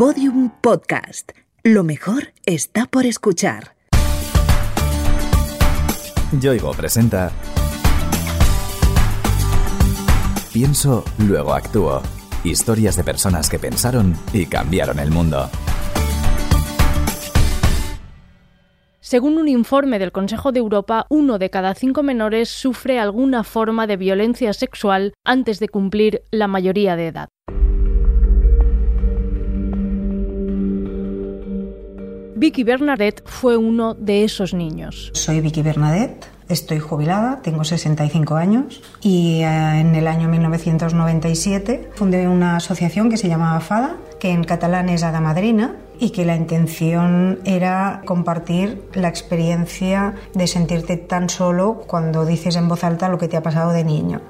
Podium Podcast. Lo mejor está por escuchar. Yoigo presenta Pienso, luego actúo. Historias de personas que pensaron y cambiaron el mundo. Según un informe del Consejo de Europa, uno de cada cinco menores sufre alguna forma de violencia sexual antes de cumplir la mayoría de edad. Vicky Bernadette fue uno de esos niños. Soy Vicky Bernadette, estoy jubilada, tengo 65 años y eh, en el año 1997 fundé una asociación que se llamaba FADA, que en catalán es Ada Madrina, y que la intención era compartir la experiencia de sentirte tan solo cuando dices en voz alta lo que te ha pasado de niño.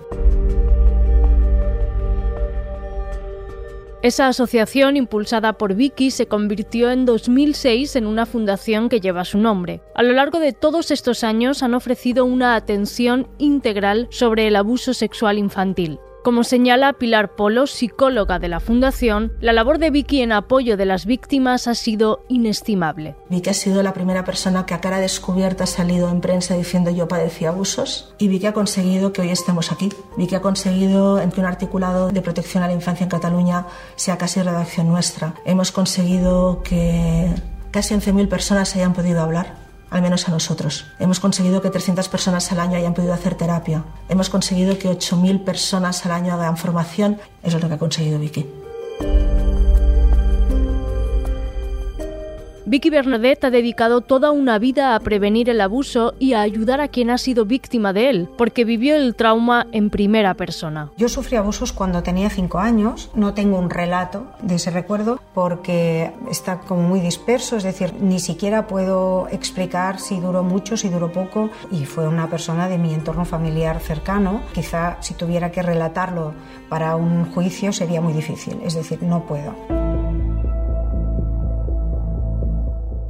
Esa asociación, impulsada por Vicky, se convirtió en 2006 en una fundación que lleva su nombre. A lo largo de todos estos años han ofrecido una atención integral sobre el abuso sexual infantil. Como señala Pilar Polo, psicóloga de la Fundación, la labor de Vicky en apoyo de las víctimas ha sido inestimable. Vicky ha sido la primera persona que a cara descubierta ha salido en prensa diciendo yo padecí abusos y Vicky ha conseguido que hoy estemos aquí. Vicky ha conseguido que un articulado de protección a la infancia en Cataluña sea casi redacción nuestra. Hemos conseguido que casi 11.000 personas hayan podido hablar al menos a nosotros. Hemos conseguido que 300 personas al año hayan podido hacer terapia. Hemos conseguido que 8.000 personas al año hagan formación. Eso es lo que ha conseguido Vicky. Vicky Bernadette ha dedicado toda una vida a prevenir el abuso y a ayudar a quien ha sido víctima de él, porque vivió el trauma en primera persona. Yo sufrí abusos cuando tenía cinco años, no tengo un relato de ese recuerdo porque está como muy disperso, es decir, ni siquiera puedo explicar si duró mucho, si duró poco, y fue una persona de mi entorno familiar cercano. Quizá si tuviera que relatarlo para un juicio sería muy difícil, es decir, no puedo.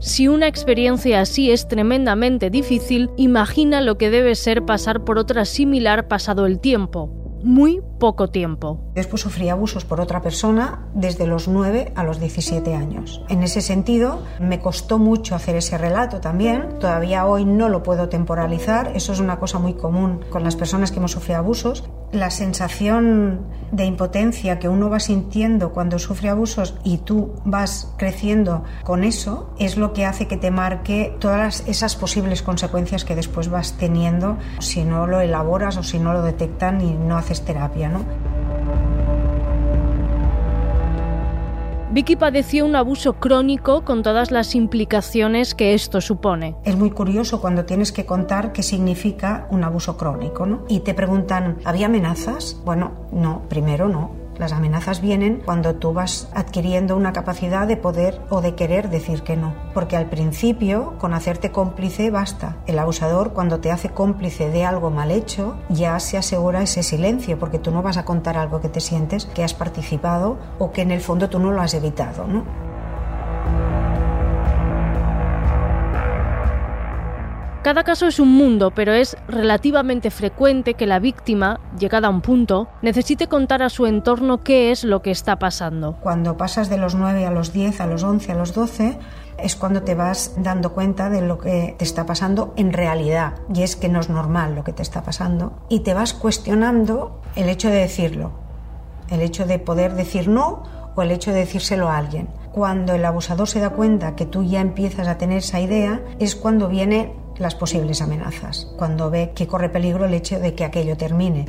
Si una experiencia así es tremendamente difícil, imagina lo que debe ser pasar por otra similar pasado el tiempo. Muy poco tiempo. Después sufrí abusos por otra persona desde los 9 a los 17 años. En ese sentido, me costó mucho hacer ese relato también. Todavía hoy no lo puedo temporalizar. Eso es una cosa muy común con las personas que hemos sufrido abusos. La sensación de impotencia que uno va sintiendo cuando sufre abusos y tú vas creciendo con eso es lo que hace que te marque todas esas posibles consecuencias que después vas teniendo si no lo elaboras o si no lo detectan y no haces terapia. Vicky padeció un abuso crónico con todas las implicaciones que esto supone. Es muy curioso cuando tienes que contar qué significa un abuso crónico, ¿no? Y te preguntan, ¿había amenazas? Bueno, no, primero no. Las amenazas vienen cuando tú vas adquiriendo una capacidad de poder o de querer decir que no. Porque al principio, con hacerte cómplice, basta. El abusador, cuando te hace cómplice de algo mal hecho, ya se asegura ese silencio, porque tú no vas a contar algo que te sientes, que has participado o que en el fondo tú no lo has evitado, ¿no? Cada caso es un mundo, pero es relativamente frecuente que la víctima, llegada a un punto, necesite contar a su entorno qué es lo que está pasando. Cuando pasas de los 9 a los 10, a los 11, a los 12, es cuando te vas dando cuenta de lo que te está pasando en realidad. Y es que no es normal lo que te está pasando. Y te vas cuestionando el hecho de decirlo, el hecho de poder decir no o el hecho de decírselo a alguien. Cuando el abusador se da cuenta que tú ya empiezas a tener esa idea, es cuando viene las posibles amenazas, cuando ve que corre peligro el hecho de que aquello termine.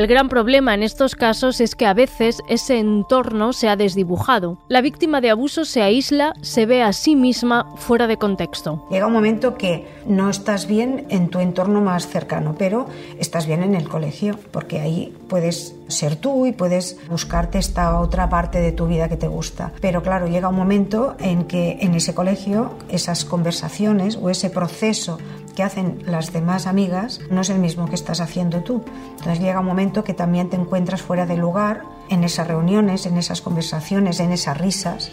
El gran problema en estos casos es que a veces ese entorno se ha desdibujado. La víctima de abuso se aísla, se ve a sí misma fuera de contexto. Llega un momento que no estás bien en tu entorno más cercano, pero estás bien en el colegio, porque ahí puedes ser tú y puedes buscarte esta otra parte de tu vida que te gusta. Pero claro, llega un momento en que en ese colegio esas conversaciones o ese proceso que hacen las demás amigas no es el mismo que estás haciendo tú. Entonces llega un momento que también te encuentras fuera de lugar en esas reuniones, en esas conversaciones, en esas risas.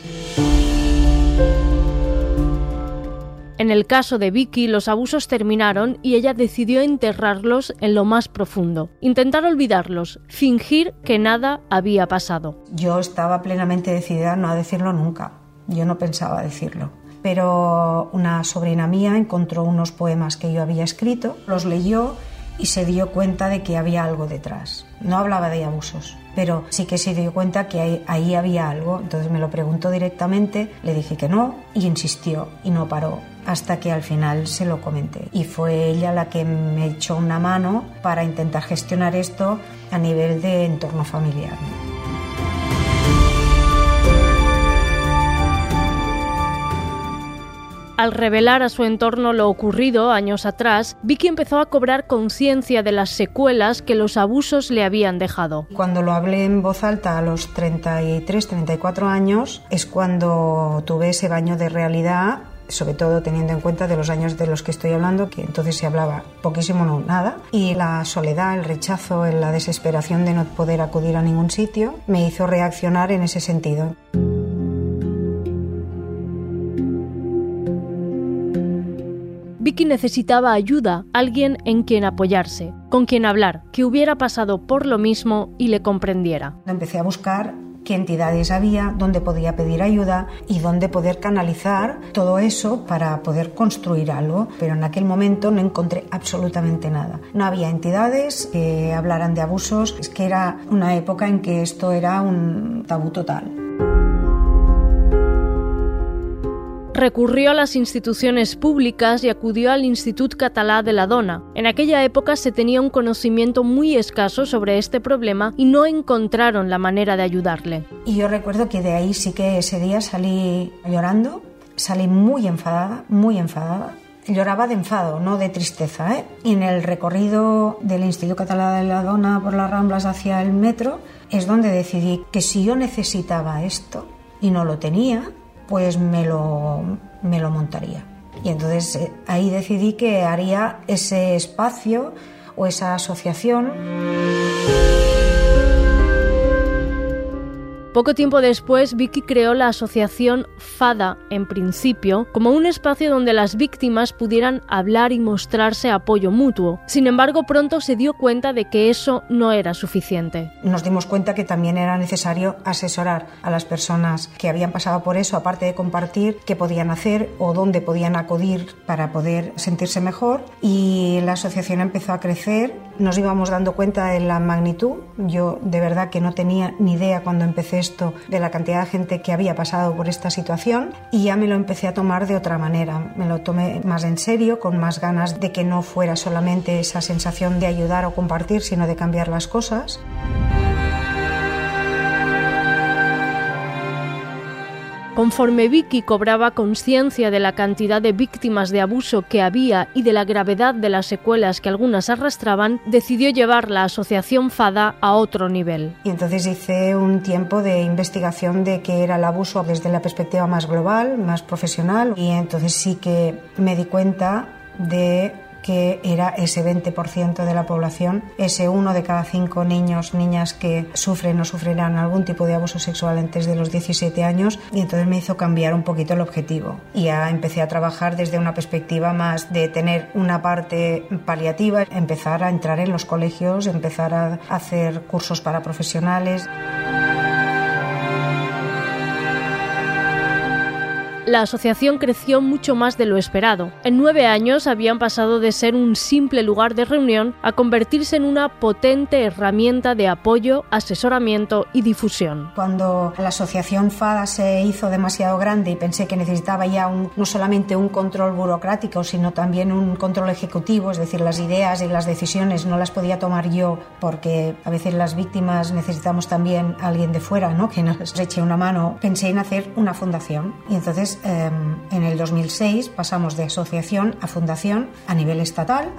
En el caso de Vicky, los abusos terminaron y ella decidió enterrarlos en lo más profundo, intentar olvidarlos, fingir que nada había pasado. Yo estaba plenamente decidida a no decirlo nunca. Yo no pensaba decirlo. Pero una sobrina mía encontró unos poemas que yo había escrito, los leyó y se dio cuenta de que había algo detrás. No hablaba de abusos, pero sí que se dio cuenta que ahí, había algo. Entonces me lo preguntó directamente, le dije que no y insistió y no paró hasta que al final se lo comenté. Y fue ella la que me echó una mano para intentar gestionar esto a nivel de entorno familiar. Al revelar a su entorno lo ocurrido años atrás, Vicky empezó a cobrar conciencia de las secuelas que los abusos le habían dejado. Cuando lo hablé en voz alta a los 33, 34 años, es cuando tuve ese baño de realidad sobre todo teniendo en cuenta de los años de los que estoy hablando, que entonces se hablaba poquísimo o nada, y la soledad, el rechazo, la desesperación de no poder acudir a ningún sitio, me hizo reaccionar en ese sentido. Vicky necesitaba ayuda, alguien en quien apoyarse, con quien hablar, que hubiera pasado por lo mismo y le comprendiera. Empecé a buscar qué entidades había, dónde podía pedir ayuda y dónde poder canalizar todo eso para poder construir algo. Pero en aquel momento no encontré absolutamente nada. No había entidades que hablaran de abusos, es que era una época en que esto era un tabú total. Recurrió a las instituciones públicas y acudió al Institut Català de la Dona. En aquella época se tenía un conocimiento muy escaso sobre este problema y no encontraron la manera de ayudarle. Y yo recuerdo que de ahí sí que ese día salí llorando, salí muy enfadada, muy enfadada. Lloraba de enfado, no de tristeza. ¿eh? Y en el recorrido del Instituto Català de la Dona por las Ramblas hacia el metro es donde decidí que si yo necesitaba esto y no lo tenía, pues me lo, me lo montaría. Y entonces eh, ahí decidí que haría ese espacio o esa asociación. Poco tiempo después, Vicky creó la asociación FADA, en principio, como un espacio donde las víctimas pudieran hablar y mostrarse apoyo mutuo. Sin embargo, pronto se dio cuenta de que eso no era suficiente. Nos dimos cuenta que también era necesario asesorar a las personas que habían pasado por eso, aparte de compartir qué podían hacer o dónde podían acudir para poder sentirse mejor. Y la asociación empezó a crecer, nos íbamos dando cuenta de la magnitud. Yo de verdad que no tenía ni idea cuando empecé de la cantidad de gente que había pasado por esta situación y ya me lo empecé a tomar de otra manera. Me lo tomé más en serio, con más ganas de que no fuera solamente esa sensación de ayudar o compartir, sino de cambiar las cosas. Conforme Vicky cobraba conciencia de la cantidad de víctimas de abuso que había y de la gravedad de las secuelas que algunas arrastraban, decidió llevar la asociación FADA a otro nivel. Y entonces hice un tiempo de investigación de qué era el abuso desde la perspectiva más global, más profesional, y entonces sí que me di cuenta de que era ese 20% de la población, ese uno de cada cinco niños, niñas que sufren o sufrirán algún tipo de abuso sexual antes de los 17 años y entonces me hizo cambiar un poquito el objetivo y ya empecé a trabajar desde una perspectiva más de tener una parte paliativa, empezar a entrar en los colegios, empezar a hacer cursos para profesionales. La asociación creció mucho más de lo esperado. En nueve años habían pasado de ser un simple lugar de reunión a convertirse en una potente herramienta de apoyo, asesoramiento y difusión. Cuando la asociación FADA se hizo demasiado grande y pensé que necesitaba ya no solamente un control burocrático, sino también un control ejecutivo, es decir, las ideas y las decisiones no las podía tomar yo porque a veces las víctimas necesitamos también a alguien de fuera ¿no? que nos eche una mano, pensé en hacer una fundación y entonces Em, en el 2006 pasamos de asociación a fundación a nivel estatal.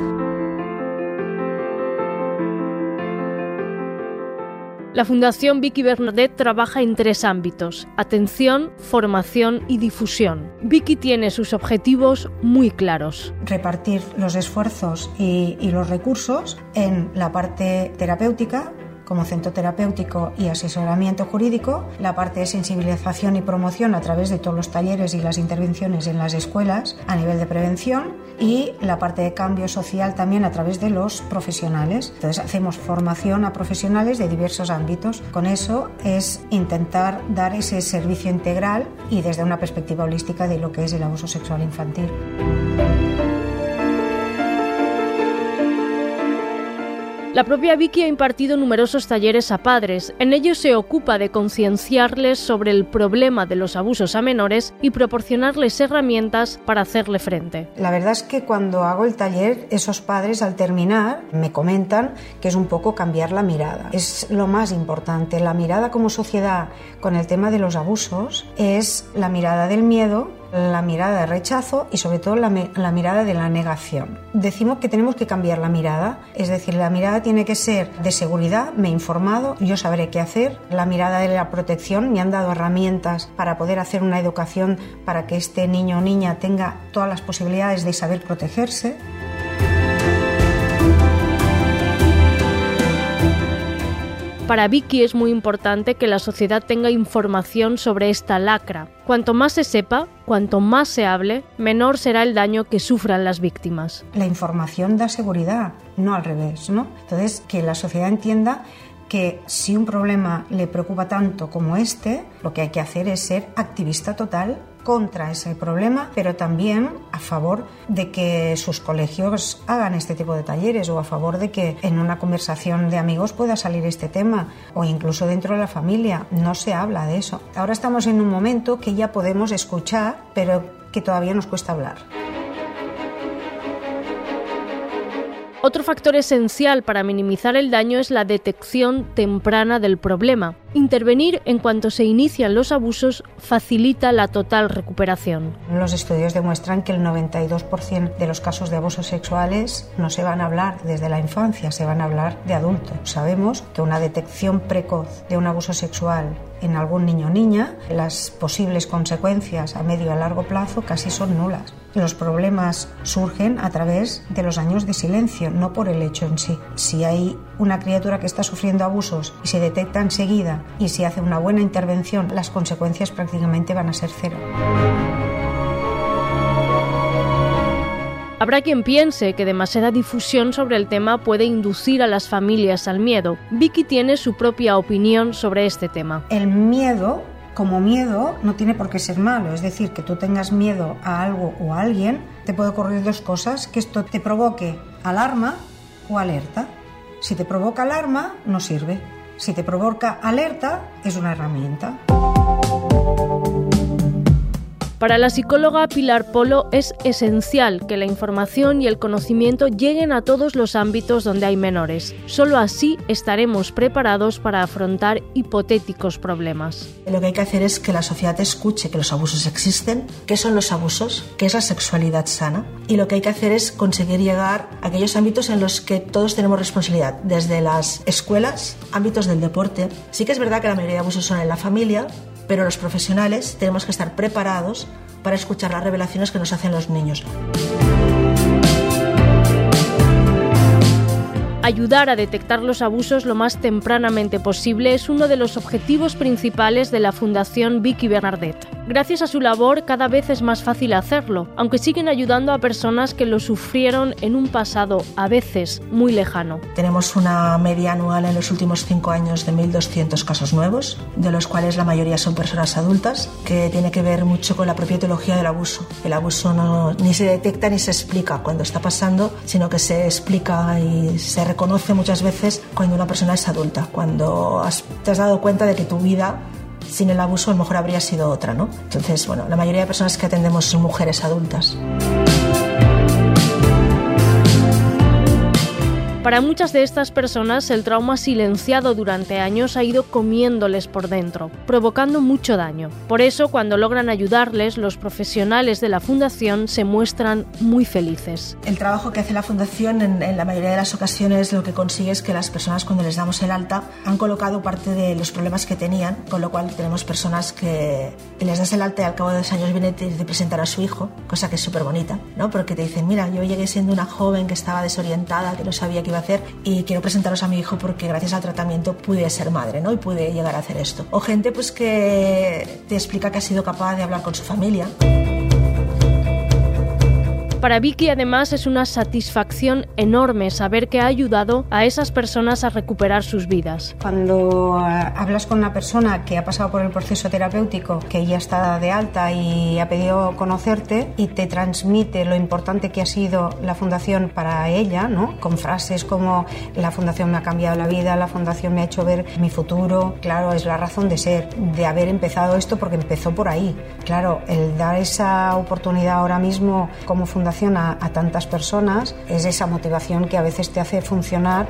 La Fundación Vicky Bernadette trabaja en tres ámbitos, atención, formación y difusión. Vicky tiene sus objetivos muy claros. Repartir los esfuerzos y los recursos en la parte terapéutica, como centro terapéutico y asesoramiento jurídico, la parte de sensibilización y promoción a través de todos los talleres y las intervenciones en las escuelas a nivel de prevención y la parte de cambio social también a través de los profesionales. Entonces hacemos formación a profesionales de diversos ámbitos. Con eso es intentar dar ese servicio integral y desde una perspectiva holística de lo que es el abuso sexual infantil. La propia Vicky ha impartido numerosos talleres a padres. En ellos se ocupa de concienciarles sobre el problema de los abusos a menores y proporcionarles herramientas para hacerle frente. La verdad es que cuando hago el taller, esos padres al terminar me comentan que es un poco cambiar la mirada. Es lo más importante. La mirada como sociedad con el tema de los abusos es la mirada del miedo la mirada de rechazo y sobre todo la, mirada de la negación. Decimos que tenemos que cambiar la mirada, es decir, la mirada tiene que ser de seguridad, me he informado, yo sabré qué hacer, la mirada de la protección, me han dado herramientas para poder hacer una educación para que este niño o niña tenga todas las posibilidades de saber protegerse. Para Vicky es muy importante que la sociedad tenga información sobre esta lacra. Cuanto más se sepa, cuanto más se hable, menor será el daño que sufran las víctimas. La información da seguridad, no al revés, ¿no? Entonces, que la sociedad entienda que si un problema le preocupa tanto como este, lo que hay que hacer es ser activista total contra ese problema, pero también a favor de que sus colegios hagan este tipo de talleres o a favor de que en una conversación de amigos pueda salir este tema o incluso dentro de la familia. No se habla de eso. Ahora estamos en un momento que ya podemos escuchar, pero que todavía nos cuesta hablar. Otro factor esencial para minimizar el daño es la detección temprana del problema. Intervenir en cuanto se inician los abusos facilita la total recuperación. Los estudios demuestran que el 92% de los casos de abusos sexuales no se van a hablar desde la infancia, se van a hablar de adultos. Sabemos que una detección precoz de un abuso sexual en algún niño o niña, las posibles consecuencias a medio y a largo plazo casi son nulas. Los problemas surgen a través de los años de silencio, no por el hecho en sí. Si hay una criatura que está sufriendo abusos y se detecta enseguida y se hace una buena intervención, las consecuencias prácticamente van a ser cero. Habrá quien piense que demasiada difusión sobre el tema puede inducir a las familias al miedo. Vicky tiene su propia opinión sobre este tema. El miedo como miedo no tiene por qué ser malo, es decir, que tú tengas miedo a algo o a alguien, te puede ocurrir dos cosas, que esto te provoque alarma o alerta. Si te provoca alarma, no sirve. Si te provoca alerta, es una herramienta. Para la psicóloga Pilar Polo es esencial que la información y el conocimiento lleguen a todos los ámbitos donde hay menores. Solo así estaremos preparados para afrontar hipotéticos problemas. Lo que hay que hacer es que la sociedad escuche que los abusos existen, qué son los abusos, qué es la sexualidad sana. Y lo que hay que hacer es conseguir llegar a aquellos ámbitos en los que todos tenemos responsabilidad, desde las escuelas, ámbitos del deporte. Sí que es verdad que la mayoría de abusos son en la familia, pero los profesionales tenemos que estar preparados para escuchar las revelaciones que nos hacen los niños. Ayudar a detectar los abusos lo más tempranamente posible es uno de los objetivos principales de la Fundación Vicky Bernardet. Gracias a su labor cada vez es más fácil hacerlo, aunque siguen ayudando a personas que lo sufrieron en un pasado a veces muy lejano. Tenemos una media anual en los últimos cinco años de 1.200 casos nuevos, de los cuales la mayoría son personas adultas, que tiene que ver mucho con la propia etiología del abuso. El abuso no, ni se detecta ni se explica cuando está pasando, sino que se explica y se reconoce muchas veces cuando una persona es adulta, cuando te has dado cuenta de que tu vida sin el abuso a lo mejor habría sido otra, ¿no? Entonces, bueno, la mayoría de personas que atendemos son mujeres adultas. Para muchas de estas personas el trauma silenciado durante años ha ido comiéndoles por dentro, provocando mucho daño. Por eso, cuando logran ayudarles, los profesionales de la Fundación se muestran muy felices. El trabajo que hace la Fundación en, la mayoría de las ocasiones lo que consigue es que las personas cuando les damos el alta han colocado parte de los problemas que tenían, con lo cual tenemos personas que les das el alta y al cabo de dos años viene te presentar a su hijo, cosa que es súper bonita, ¿no? Porque te dicen, mira, yo llegué siendo una joven que estaba desorientada, que no sabía iba puede hacer y quiero presentaros a mi hijo porque gracias al tratamiento pude ser madre, ¿no? Y pude llegar a hacer esto. O gente pues que te explica que ha sido capaz de hablar con su familia. Para Vicky además es una satisfacción enorme saber que ha ayudado a esas personas a recuperar sus vidas. Cuando eh, hablas con una persona que ha pasado por el proceso terapéutico, que ya está de alta y ha pedido conocerte y te transmite lo importante que ha sido la fundación para ella, ¿no? con frases como la fundación me ha cambiado la vida, la fundación me ha hecho ver mi futuro, claro, es la razón de ser, de haber empezado esto porque empezó por ahí. Claro, el dar esa oportunidad ahora mismo como fundación a, tantas personas es esa motivación que a veces te hace funcionar.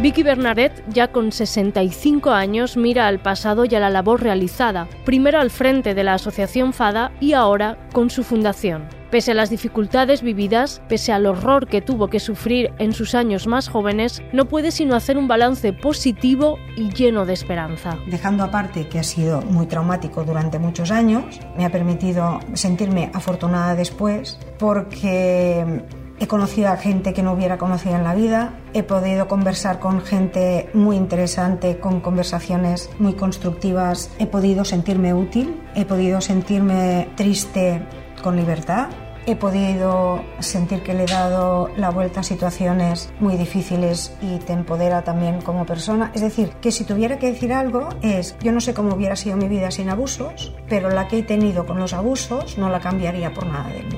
Vicky Bernaret, ya con 65 años, mira al pasado y a la labor realizada, primero al frente de la Asociación FADA y ahora con su fundación. Pese a las dificultades vividas, pese al horror que tuvo que sufrir en sus años más jóvenes, no puede sino hacer un balance positivo y lleno de esperanza. Dejando aparte que ha sido muy traumático durante muchos años, me ha permitido sentirme afortunada después porque He conocido a gente que no hubiera conocido en la vida, he podido conversar con gente muy interesante, con conversaciones muy constructivas, he podido sentirme útil, he podido sentirme triste con libertad. He podido sentir que le he dado la vuelta a situaciones muy difíciles y te empodera también como persona. Es decir, que si tuviera que decir algo es, yo no sé cómo hubiera sido mi vida sin abusos, pero la que he tenido con los abusos no la cambiaría por nada del mundo.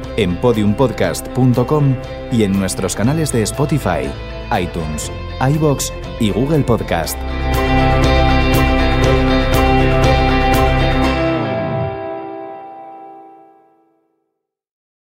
en podiumpodcast.com y en nuestros canales de Spotify, iTunes, iBox y Google Podcast.